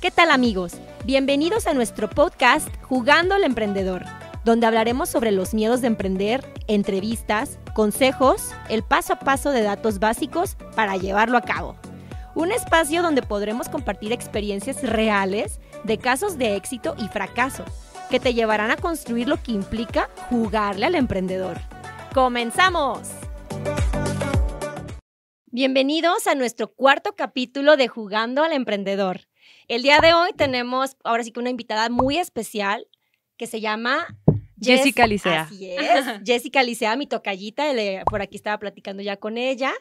¿Qué tal amigos? Bienvenidos a nuestro podcast Jugando al Emprendedor, donde hablaremos sobre los miedos de emprender, entrevistas, consejos, el paso a paso de datos básicos para llevarlo a cabo. Un espacio donde podremos compartir experiencias reales de casos de éxito y fracaso que te llevarán a construir lo que implica jugarle al emprendedor. ¡Comenzamos! Bienvenidos a nuestro cuarto capítulo de Jugando al Emprendedor. El día de hoy tenemos ahora sí que una invitada muy especial que se llama Jessica Licea. Así es, Jessica Licea, mi tocallita, por aquí estaba platicando ya con ella.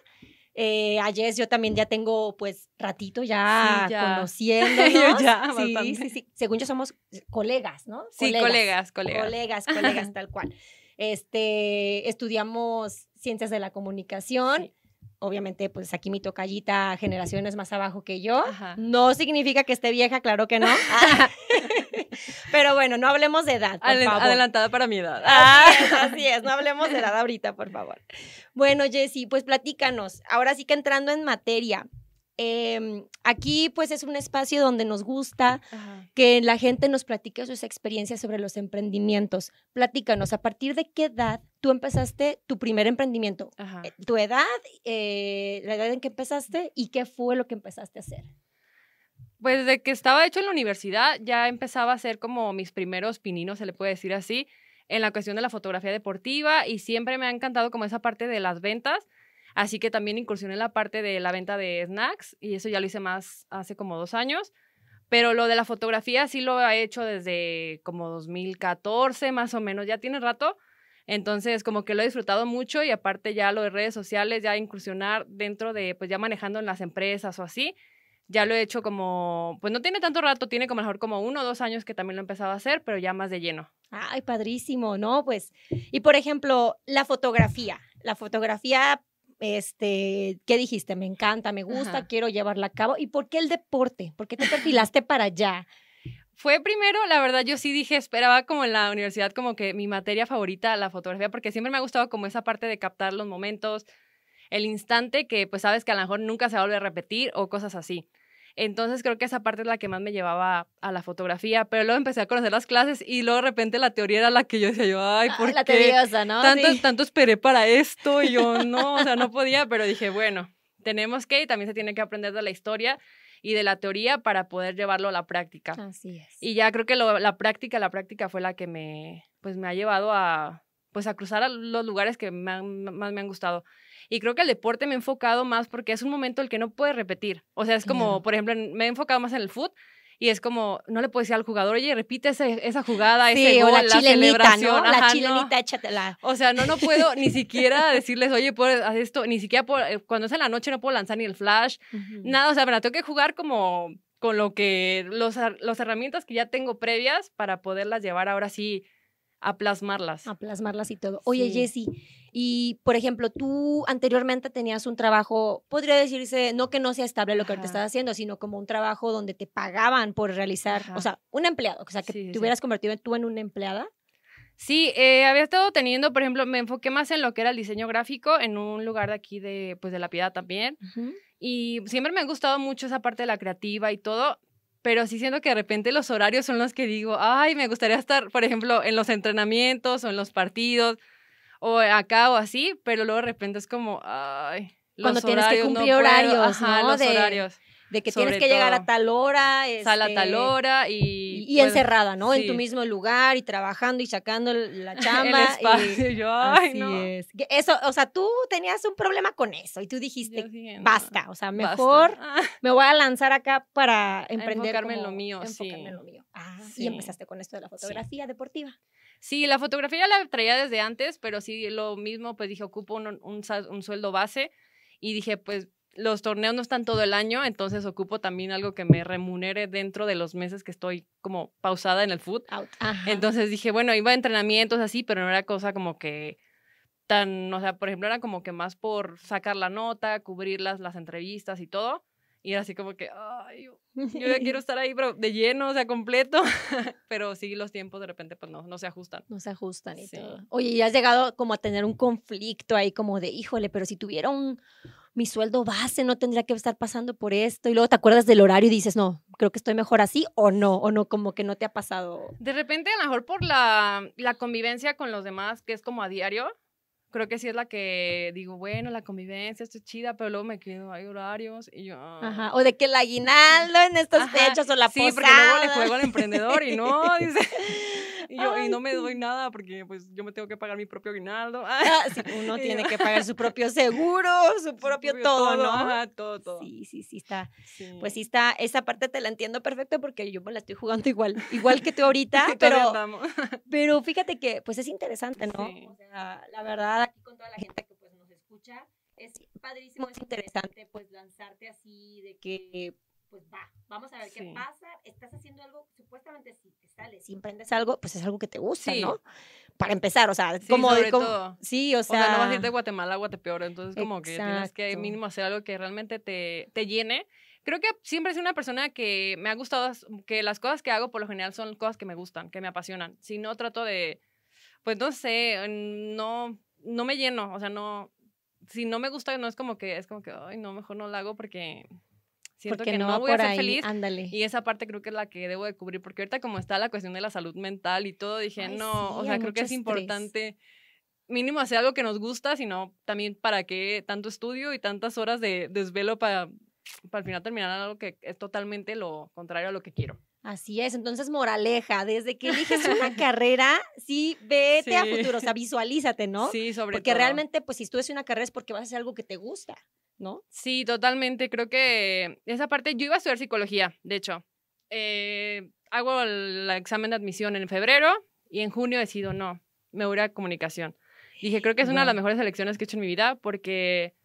Eh, a Jess yo también ya tengo pues ratito ya, Sí, ya. conociéndonos. Yo ya, sí, bastante. sí, sí. Según yo somos colegas, ¿no? Sí, colegas, colegas. Colegas, colegas, tal cual. Este, estudiamos ciencias de la comunicación. Sí. Obviamente, pues aquí mi tocallita, generaciones más abajo que yo. Ajá. No significa que esté vieja, claro que no. Pero bueno, no hablemos de edad, por Adel- favor. Adelantada para mi edad. Así es, así es, no hablemos de edad ahorita, por favor. Bueno, Jessy, pues platícanos. Ahora sí que entrando en materia. Em, aquí pues es un espacio donde nos gusta Ajá. que la gente nos platique sus experiencias sobre los emprendimientos. Platícanos, ¿a partir de qué edad tú empezaste tu primer emprendimiento? Ajá. Eh, ¿Tu edad, eh, la edad en que empezaste y qué fue lo que empezaste a hacer? Pues de que estaba hecho en la universidad, ya empezaba a hacer como mis primeros pininos, se le puede decir así, en la cuestión de la fotografía deportiva y siempre me ha encantado como esa parte de las ventas. Así que también incursioné en la parte de la venta de snacks y eso ya lo hice más hace como dos años. Pero lo de la fotografía sí lo he hecho desde como 2014 más o menos, ya tiene rato. Entonces como que lo he disfrutado mucho y aparte ya lo de redes sociales, ya incursionar dentro de, pues ya manejando en las empresas o así, ya lo he hecho como, pues no tiene tanto rato, tiene como mejor como uno o dos años que también lo he empezado a hacer, pero ya más de lleno. Ay, padrísimo, ¿no? Pues, y por ejemplo, la fotografía. La fotografía, este, ¿qué dijiste? Me encanta, me gusta, Ajá. quiero llevarla a cabo. ¿Y por qué el deporte? ¿Por qué te perfilaste para allá? Fue primero, la verdad, yo sí dije, esperaba como en la universidad como que mi materia favorita, la fotografía, porque siempre me ha gustado como esa parte de captar los momentos, el instante que pues sabes que a lo mejor nunca se volver a repetir o cosas así. Entonces creo que esa parte es la que más me llevaba a la fotografía, pero luego empecé a conocer las clases y luego de repente la teoría era la que yo decía yo, ay, ¿por Ah, la qué? tediosa, ¿no? tanto, Sí. tanto esperé para esto y yo no, o sea, no podía, pero dije, bueno, tenemos que y también se tiene que aprender de la historia y de la teoría para poder llevarlo a la práctica. Así es. Y ya creo que lo- la práctica, la práctica fue la que me, pues me ha llevado a, pues a cruzar a los lugares que me han- más me han gustado. Y creo que el deporte me he enfocado más porque es un momento el que no puedes repetir. O sea, es como, por ejemplo, me he enfocado más en el fútbol y es como, no le puedes decir al jugador, oye, repite ese- esa jugada, Sí, ese o gol, la chilenita, celebración. ¿no? La Ajá, no. chilenita, échatela. O sea, no, no puedo ni siquiera decirles, oye, puedo hacer esto, ni siquiera puedo- eh, cuando es en la noche no puedo lanzar ni el flash, nada, o sea, me la tengo que jugar como con lo que, los, las herramientas que ya tengo previas para poderlas llevar ahora sí a plasmarlas. A plasmarlas y todo. Oye, Sí. Jessy, y por ejemplo, tú anteriormente tenías un trabajo, podría decirse, no que no sea estable lo que ahorita estás haciendo, sino como un trabajo donde te pagaban por realizar, Ajá. o sea, un empleado, o sea, que Sí, te sí. hubieras convertido en- tú en una empleada. Sí, eh, había estado teniendo, por ejemplo, me enfoqué más en lo que era el diseño gráfico en un lugar de aquí de, pues, de La Piedad también. Y siempre me ha gustado mucho esa parte de la creativa y todo, pero sí siento que de repente los horarios son los que digo, ay, me gustaría estar, por ejemplo, en los entrenamientos o en los partidos o acá o así, pero luego de repente es como, ay, los Cuando tienes que no cumplir puedo". horarios, los De- horarios. De que tienes Sobre que llegar a todo. tal hora. Sal a tal este, hora y... Y, y pues, encerrada, ¿no? En tu sí. mismo lugar y trabajando y sacando el- la el chamba. espacio. y- y yo, ay, así no. es. Eso, o sea, tú tenías un problema con eso y tú dijiste, dije, no, basta, o sea, mejor Ah. me voy a lanzar acá para emprender. enfocarme en como- lo mío, enfocarme sí. en lo mío. Ah, y Sí. empezaste con esto de la fotografía deportiva. Sí, la fotografía la traía desde antes, pero sí lo mismo, pues dije, ocupo un, un, un sueldo base y dije, pues los torneos no están todo el año, entonces ocupo también algo que me remunere dentro de los meses que estoy como pausada en el foot. Out. Entonces dije, bueno, iba a entrenamientos así, pero no era cosa como que tan, o sea, por ejemplo, era como que más por sacar la nota, cubrir las, las entrevistas y todo. Y era así como que, ay, yo, yo ya quiero estar ahí, pero de lleno, o sea, completo. pero sí, los tiempos de repente, pues no, no se ajustan. No se ajustan y Sí. todo. Oye, ¿y has llegado como a tener un conflicto ahí como de, híjole, pero si tuviera un, mi sueldo base, no tendría que estar pasando por esto? Y luego te acuerdas del horario y dices, no, creo que estoy mejor así o no, o no, como que no te ha pasado. De repente, a lo mejor por la, la convivencia con los demás, que es como a diario, creo que sí es la que digo, bueno, la convivencia, esto es chida, pero luego me quedo, hay horarios y yo... ah. Ajá. O de que el aguinaldo en estas Ajá, fechas o la Sí, posada. porque luego le juego al emprendedor y no, dice. Y yo, y Ay, no me doy nada porque pues yo me tengo que pagar mi propio aguinaldo. Ah, sí, uno tiene que pagar su propio seguro, su propio Propio todo, ¿no? Ajá, todo, todo. Sí, sí, sí está. Sí. Pues sí está, esa parte te la entiendo perfecto porque yo me la estoy jugando igual, igual que tú ahorita, pero, pero fíjate que pues es interesante, ¿no? Sí. O sea, la verdad aquí con toda la gente que pues nos escucha, es padrísimo, es interesante pues lanzarte así de que pues va, vamos a ver qué pasa, estás haciendo algo, supuestamente si te sales, si emprendes algo, pues es algo que te gusta, Sí. ¿no? Para empezar, o sea, Sí, como, sobre como- todo. sí, o O sea, sea, no vas a ir de Guatemala a Guatepeor, entonces como que tienes que Exacto. mínimo hacer algo que realmente te, te llene. Creo que siempre sido una persona que me ha gustado, que las cosas que hago por lo general son cosas que me gustan, que me apasionan. Si no trato de, pues no sé, no, no me lleno, o sea, no, si no me gusta, no es como que, es como que, ay, no, mejor no lo hago porque siento porque que no, no, voy a ser ahí, feliz. ándale. Y esa parte creo que es la que debo de cubrir, porque ahorita como está la cuestión de la salud mental y todo, dije, Ay, no, o sea, creo que es estrés. importante mínimo hacer algo que nos gusta, sino también para qué tanto estudio y tantas horas de desvelo para, para al final terminar algo que es totalmente lo contrario a lo que quiero. Así es, entonces moraleja, desde que eliges una carrera, sí, vete a futuro, o sea, visualízate, ¿no? Sí, sobre porque todo. realmente, pues si estudias una carrera es porque vas a hacer algo que te gusta, ¿no? Sí, totalmente. Creo que esa parte, yo iba a estudiar psicología, de hecho. Eh, hago el examen de admisión en febrero y en junio decido, no, me voy a comunicación. Dije, creo que es una de las mejores elecciones que he hecho en mi vida porque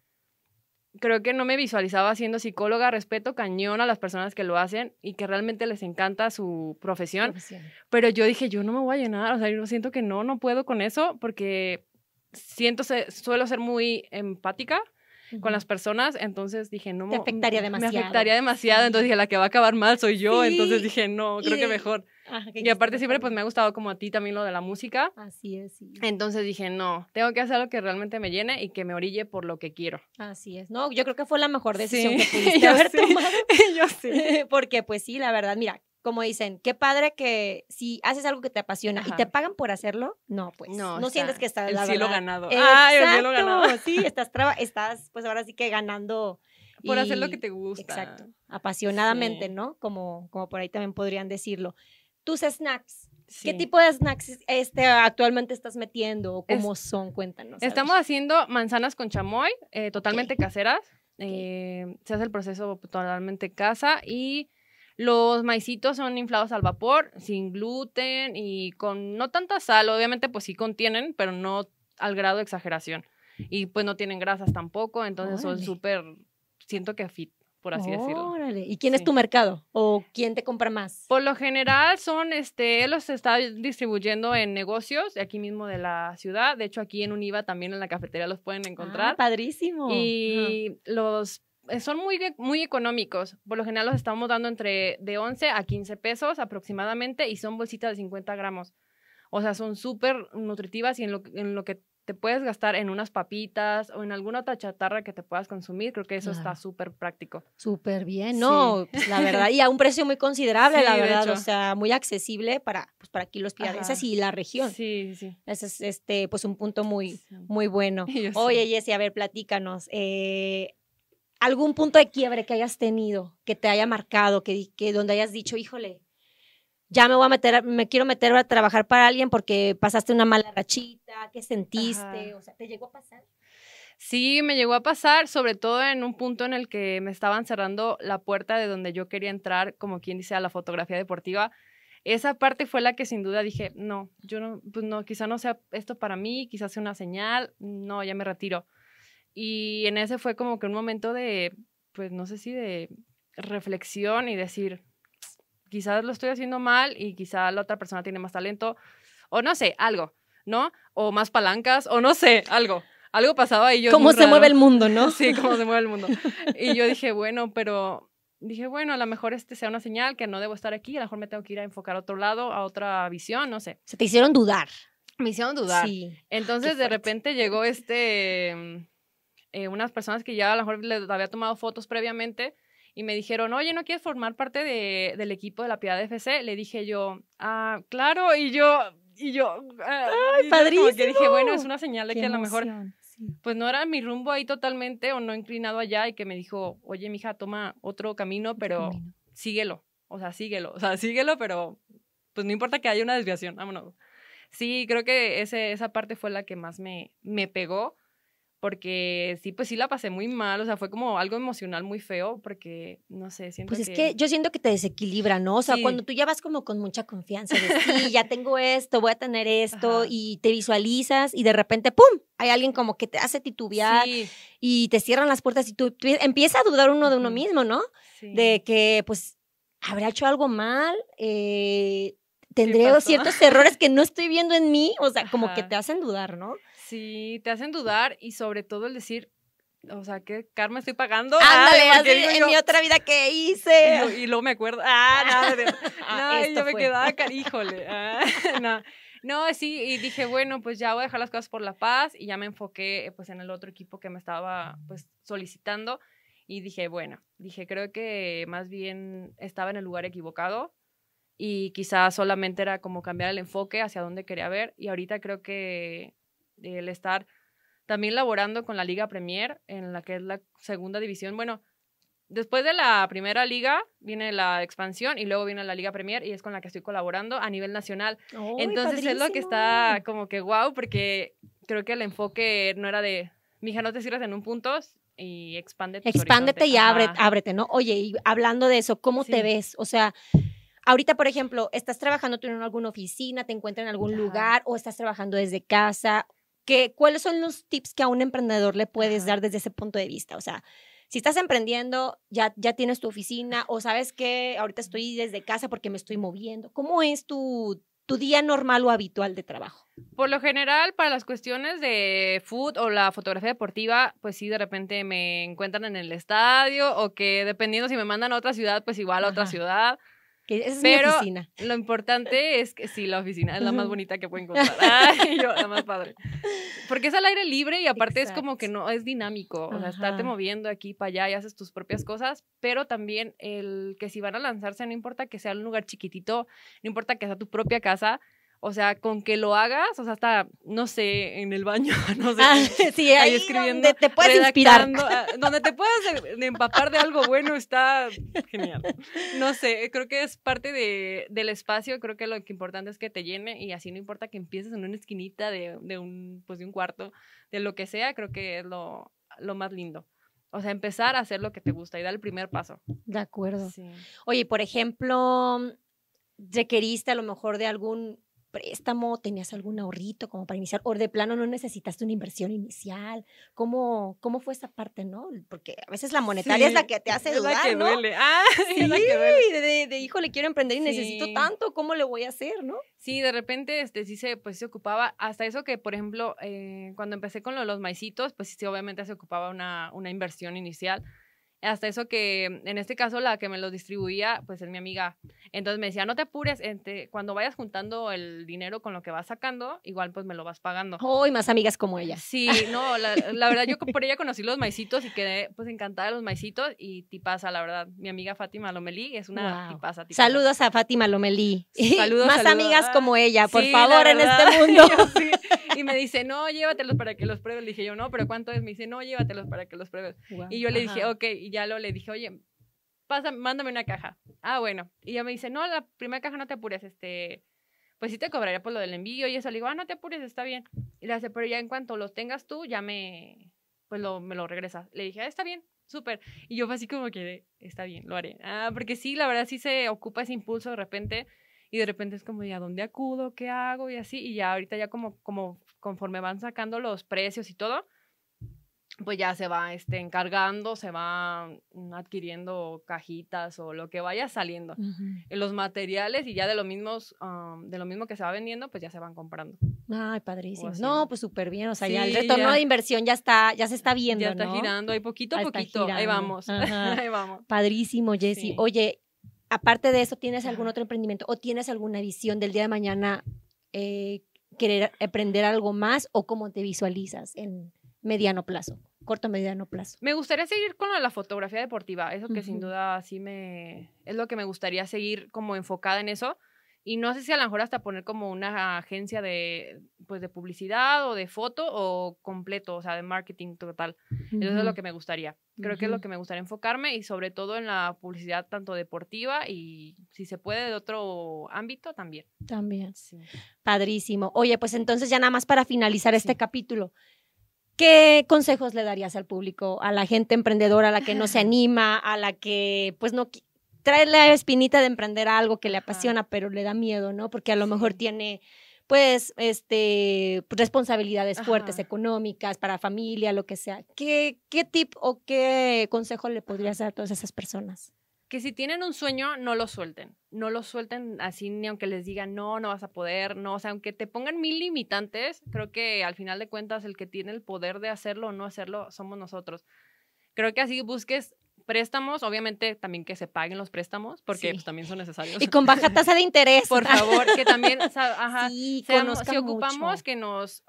creo que no me visualizaba siendo psicóloga. Respeto cañón a las personas que lo hacen y que realmente les encanta su profesión. Profesión. Pero yo dije, yo no me voy a llenar, o sea, yo siento que no, no puedo con eso porque siento, suelo ser muy empática con las personas, entonces dije, no Te afectaría Me demasiado. afectaría demasiado, entonces dije, la que va a acabar mal soy yo, Sí. entonces dije, no, Y creo que mejor. Ajá, que Y aparte siempre pues me ha gustado como a ti también lo de la música. Así es, sí. entonces dije, no, tengo que hacer algo que realmente me llene y que me orille por lo que quiero. Así es. No, yo creo que fue la mejor decisión Sí, que pudiste yo haber tomado. yo sí. Porque, pues sí, la verdad, mira, como dicen, qué padre que si haces algo que te apasiona y Ajá. te pagan por hacerlo, no, pues no, está sientes que estás el la cielo verdad, ganado. Ay, el cielo ganado. Sí, estás, estás, pues ahora sí que ganando. Por hacer lo y- que te gusta. Exacto, apasionadamente, Sí. ¿no? Como, como por ahí también podrían decirlo. Tus snacks, ¿qué Sí. tipo de snacks este, actualmente estás metiendo o cómo son? Cuéntanos. ver. Estamos haciendo manzanas con chamoy, eh, totalmente caseras. Eh, se hace el proceso totalmente casa y los maicitos son inflados al vapor, sin gluten y con no tanta sal. Obviamente, pues sí contienen, pero no al grado de exageración. Y pues no tienen grasas tampoco, entonces son súper, siento que fit, por así decirlo. Órale, ¿Y quién es tu mercado? ¿O quién te compra más? Por lo general son, este, los está distribuyendo en negocios de aquí mismo de la ciudad. De hecho, aquí en Univa también en la cafetería los pueden encontrar. Ah, padrísimo. Ajá. Y los son muy, de- muy económicos. Por lo general los estamos dando entre de 11 a 15 pesos aproximadamente y son bolsitas de 50 gramos. O sea, son súper nutritivas y en lo, en lo que te puedes gastar en unas papitas o en alguna otra chatarra que te puedas consumir, creo que eso Claro. está súper práctico. Súper bien, Sí. no, pues, la verdad, y a un precio muy considerable, Sí, la verdad, o sea, muy accesible para, pues, para aquí los piadenses y la región. Sí, sí. Ese es este, pues un punto muy, sí. muy bueno. Yo. Oye, Jessy, a ver, platícanos. eh, ¿Algún punto de quiebre que hayas tenido, que te haya marcado, que, que donde hayas dicho, híjole, ya me voy a meter, me quiero meter a trabajar para alguien porque pasaste una mala rachita, ¿qué sentiste? Ajá. O sea, ¿te llegó a pasar? Sí, me llegó a pasar, sobre todo en un punto en el que me estaban cerrando la puerta de donde yo quería entrar, como quien dice, a la fotografía deportiva. Esa parte fue la que sin duda dije, no, yo no, pues no, quizá no sea esto para mí, quizás sea una señal, no, ya me retiro. Y en ese fue como que un momento de, pues no sé si de reflexión y decir, quizás lo estoy haciendo mal y quizá la otra persona tiene más talento, o no sé, algo, ¿no? O más palancas, o no sé, algo. Algo pasaba y yo... ¿Cómo se mueve el mundo, no? Sí, cómo se mueve el mundo. Y yo dije, bueno, pero dije, bueno, a lo mejor este sea una señal que no debo estar aquí, a lo mejor me tengo que ir a enfocar a otro lado, a otra visión, no sé. Se te hicieron dudar. Me hicieron dudar. Sí. Entonces, de repente llegó este, mm, eh, unas personas que ya a lo mejor les había tomado fotos previamente y me dijeron, oye, ¿no quieres formar parte de- del equipo de la Piedad FC? Le dije yo, ah, claro, y yo, y yo, ah, y yo como que dije, bueno, es padrísimo! una señal de Qué que a lo mejor sí. pues no era mi rumbo ahí totalmente o no inclinado allá y que me dijo, oye, mija, toma otro camino, pero camino. síguelo, o sea, síguelo, o sea, síguelo, pero pues no importa que haya una desviación, vámonos. Sí, creo que ese, esa parte fue la que más me, me pegó, porque sí, pues sí la pasé muy mal, o sea, fue como algo emocional muy feo, porque, no sé, siento Pues es que yo siento que te desequilibra, ¿no? O sea, Sí. cuando tú ya vas como con mucha confianza de sí, ya tengo esto, voy a tener esto, Ajá. y te visualizas y de repente, ¡pum! Hay alguien como que te hace titubear Sí, y te cierran las puertas y tú tú empieza a dudar uno de uno mismo, ¿no? sí. De que, pues, habrá hecho algo mal, eh, tendré ciertos errores que no estoy viendo en mí, o sea, como que te hacen dudar, ¿no? Sí, te hacen dudar y sobre todo el decir, o sea, ¿qué karma estoy pagando? Ándale, así, porque digo en yo, mi otra vida que Y, hice. lo- y luego me acuerdo, ah, no, de- Ah, no, y esto yo me fue. quedaba, car- híjole, ah, no. No, sí, y dije, bueno, pues ya voy a dejar las cosas por la paz y ya me enfoqué pues en el otro equipo que me estaba pues solicitando y dije, bueno, dije, creo que más bien estaba en el lugar equivocado y quizás solamente era como cambiar el enfoque hacia dónde quería ver y ahorita creo que el estar también laborando con la Liga Premier en la que es la segunda división, bueno, Después de la primera liga viene la expansión y luego viene la Liga Premier y es con la que estoy colaborando a nivel nacional. Entonces es lo que está como que wow porque creo que el enfoque no era de, mija, no te cierres en un punto y expande tus Expándete y horizontes". abre, Ajá. ábrete, ¿no? Oye, y hablando de eso, ¿cómo te ves? O sea, ahorita, por ejemplo, ¿estás trabajando tú en alguna oficina, te encuentras en algún Ajá. lugar o estás trabajando desde casa? ¿Qué, ¿Cuáles son los tips que a un emprendedor le puedes dar desde ese punto de vista? O sea, si estás emprendiendo, ya, ya tienes tu oficina o sabes que ahorita estoy desde casa porque me estoy moviendo. ¿Cómo es tu, tu día normal o habitual de trabajo? Por lo general, para las cuestiones de food o la fotografía deportiva, pues sí, de repente me encuentran en el estadio o que dependiendo si me mandan a otra ciudad, pues igual a otra ciudad. Que esa es Pero- mi oficina. Lo importante es que sí, la oficina es la más bonita que puedo encontrar. Ay, yo, la más padre. Porque es al aire libre y aparte es como que no es dinámico. O sea, estarte moviendo aquí para allá y haces tus propias cosas, pero también el que si van a lanzarse, no importa que sea un lugar chiquitito, no importa que sea tu propia casa. O sea, con que lo hagas, o sea, hasta, no sé, en el baño, no sé. Ah, sí, ahí, ahí escribiendo, donde te puedes inspirar. ah, donde te puedas empapar de algo bueno está genial. No sé, creo que es parte de, del espacio, creo que lo que importante es que te llene y así no importa que empieces en una esquinita de, de un, pues de un cuarto, de lo que sea, creo que es lo, lo más lindo. O sea, empezar a hacer lo que te gusta y dar el primer paso. De acuerdo. Sí. Oye, por ejemplo, requeriste a lo mejor de algún préstamo, tenías algún ahorrito como para iniciar, o de plano no necesitaste una inversión inicial. ¿Cómo, cómo fue esa parte, no? Porque a veces la monetaria es la Sí, que te hace es dudar, la que ¿no? duele. Ah, Sí, es la que duele. de, de, de, híjole, quiero emprender y necesito Sí. tanto, ¿cómo le voy a hacer, no? Sí, de repente este, sí se, pues, se ocupaba, hasta eso que, por ejemplo, eh, cuando empecé con lo de los maicitos, pues sí, obviamente se ocupaba una, una inversión inicial. Hasta eso que, en este caso, la que me lo distribuía, pues es mi amiga. Entonces me decía, no te apures, este, cuando vayas juntando el dinero con lo que vas sacando, igual pues me lo vas pagando. Hoy más amigas como ella. Sí, no, la, la verdad yo por ella conocí los maicitos y quedé pues encantada de los maicitos y tipaza, la verdad. Mi amiga Fátima Lomelí es una Wow. tipaza, tipaza. Saludos a Fátima Lomelí. Saludos, más saludos. amigas Ah, como ella, por Sí, favor, en este mundo. Yo sí. Y me dice, no, llévatelos para que los pruebes. Le dije yo, no, pero ¿cuánto es? Me dice, no, llévatelos para que los pruebes. Y yo le dije, Ajá. ok, y ya lo le dije, oye, pasa, mándame una caja. Ah, bueno. Y ella me dice, no, la primera caja no te apures, este, pues sí te cobraría por lo del envío y eso. Le digo, ah, no te apures, está bien. Y le hace, pero ya en cuanto los tengas tú, ya me, pues lo, me lo regresas. Le dije, ah, está bien, súper. Y yo fue así como que, está bien, lo haré. Ah, porque sí, la verdad sí se ocupa ese impulso de repente. Y de repente es como, ¿y a dónde acudo? ¿Qué hago? Y así. Y ya ahorita ya como, como conforme van sacando los precios y todo, pues ya se va este, encargando, se va mm, adquiriendo cajitas o lo que vaya saliendo. En los materiales y ya de lo, mismos, de lo mismo que se va vendiendo, pues ya se van comprando. Ay, padrísimo. No, pues súper bien. O sea, ya el retorno de inversión ya está, ya se está viendo. Ya está girando, ahí poquito a poquito. Ahí vamos. ahí vamos. Padrísimo, Jessy. Oye, aparte de eso, ¿tienes algún otro emprendimiento o tienes alguna visión del día de mañana eh, querer aprender algo más o cómo te visualizas en mediano plazo, corto mediano plazo. Me gustaría seguir con lo de la fotografía deportiva, eso que sin duda sí me es lo que me gustaría seguir como enfocada en eso y no sé si a lo mejor hasta poner como una agencia de pues de publicidad o de foto o completo, o sea, de marketing total. Eso es lo que me gustaría. Creo que es lo que me gustaría enfocarme y sobre todo en la publicidad tanto deportiva y si se puede de otro ámbito también. También. Sí. Padrísimo. Oye, pues entonces ya nada más para finalizar este capítulo, ¿Qué consejos le darías al público, a la gente emprendedora, a la que no se anima, a la que pues no trae la espinita de emprender algo que le apasiona, pero le da miedo, ¿no? Porque a lo mejor tiene pues este responsabilidades fuertes económicas para familia, lo que sea. ¿Qué, ¿Qué tip o qué consejo le podrías dar a todas esas personas? Que si tienen un sueño, no lo suelten. No lo suelten así ni aunque les digan, no, no vas a poder, no. O sea, aunque te pongan mil limitantes, creo que al final de cuentas el que tiene el poder de hacerlo o no hacerlo somos nosotros. Creo que así busques préstamos, obviamente también que se paguen los préstamos, porque pues, también son necesarios. Y con baja tasa de interés. Por favor, que también, ajá, sí, si ocupamos que nos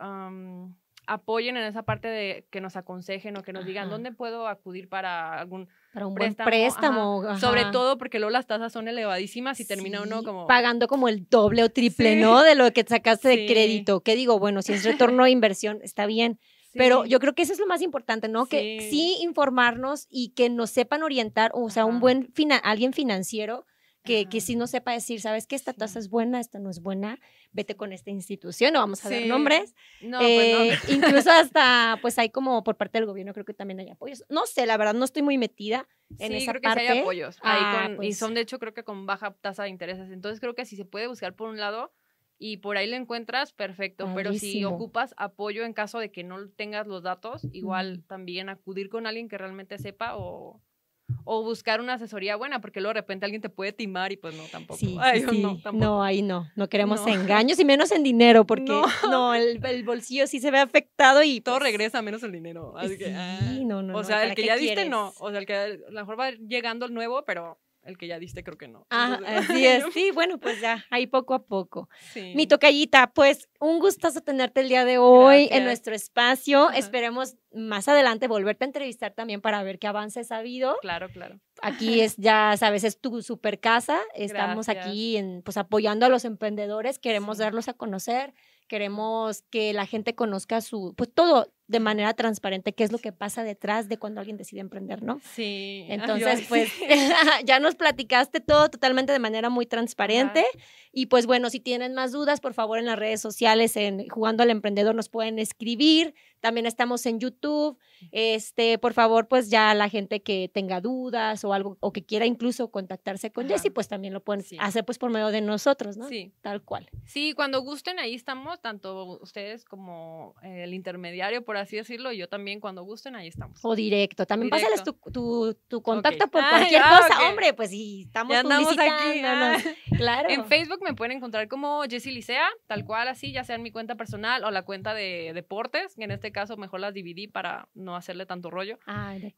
apoyen en esa parte de que nos aconsejen o que nos digan dónde puedo acudir para algún para un préstamo, buen préstamo. Sobre todo porque luego las tasas son elevadísimas y termina uno como... Pagando como el doble o triple, ¿no? De lo que sacaste de crédito. ¿Qué digo? Bueno, si es retorno de inversión, está bien. Pero yo creo que eso es lo más importante, ¿no? Que sí informarnos y que nos sepan orientar, o sea, un buen, alguien financiero que, que sí no sepa decir, ¿sabes qué? Esta tasa es buena, esta no es buena, vete con esta institución, no vamos a dar nombres. No, pues no. Eh, incluso hasta, pues hay como por parte del gobierno, creo que también hay apoyos. No sé, la verdad, no estoy muy metida en esa creo parte. Que sí hay apoyos. Ah, Y pues son, de hecho, creo que con baja tasa de intereses. Entonces, creo que si se puede buscar por un lado y por ahí lo encuentras, perfecto. Pero si ocupas apoyo en caso de que no tengas los datos, igual también acudir con alguien que realmente sepa o o buscar una asesoría buena, porque luego de repente alguien te puede timar y pues no, tampoco. Sí, No, no, ahí no, no queremos engaños y menos en dinero, porque no, el, bolsillo sí se ve afectado y... Todo pues regresa menos el dinero. Así que, ah, no, no, O sea, el que ya diste no, o sea, el que a lo mejor va llegando el nuevo, pero el que ya diste creo que no. Ah, así es, sí, bueno, pues ya, ahí poco a poco. Mi tocallita, pues un gustazo tenerte el día de hoy en nuestro espacio. Esperemos más adelante volverte a entrevistar también para ver qué avances ha habido. Claro, claro. Aquí es, ya sabes, es tu super casa. Estamos aquí en, pues apoyando a los emprendedores, queremos darlos a conocer queremos que la gente conozca su, pues todo de manera transparente, qué es lo que pasa detrás de cuando alguien decide emprender, ¿no? Sí. Entonces, pues ya nos platicaste todo totalmente de manera muy transparente. Y pues bueno, si tienen más dudas, por favor en las redes sociales, en Jugando al Emprendedor, nos pueden escribir. También estamos en YouTube. Este, por favor, pues ya la gente que tenga dudas o algo, o que quiera incluso contactarse con Jessy, pues también lo pueden hacer pues por medio de nosotros, ¿no? Sí. Tal cual. Sí, cuando gusten, ahí estamos, tanto ustedes como el intermediario, por así decirlo, y yo también cuando gusten, ahí estamos. O directo. También pásales tu, tu, contacto por cualquier cosa, hombre, pues sí, estamos, aquí. Claro. En Facebook me pueden encontrar como Jessy Licea, tal cual así, ya sea en mi cuenta personal o la cuenta de deportes, que en este caso mejor las dividí para no hacerle tanto rollo.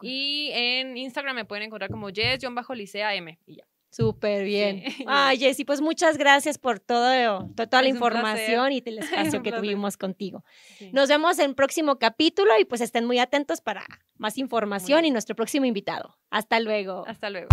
y en Instagram me pueden encontrar como Jess-Licea M y ya. Súper bien. Ay, Jessy, pues muchas gracias por todo, toda la información y el espacio que tuvimos contigo. Nos vemos en el próximo capítulo y pues estén muy atentos para más información y nuestro próximo invitado. Hasta luego. Hasta luego.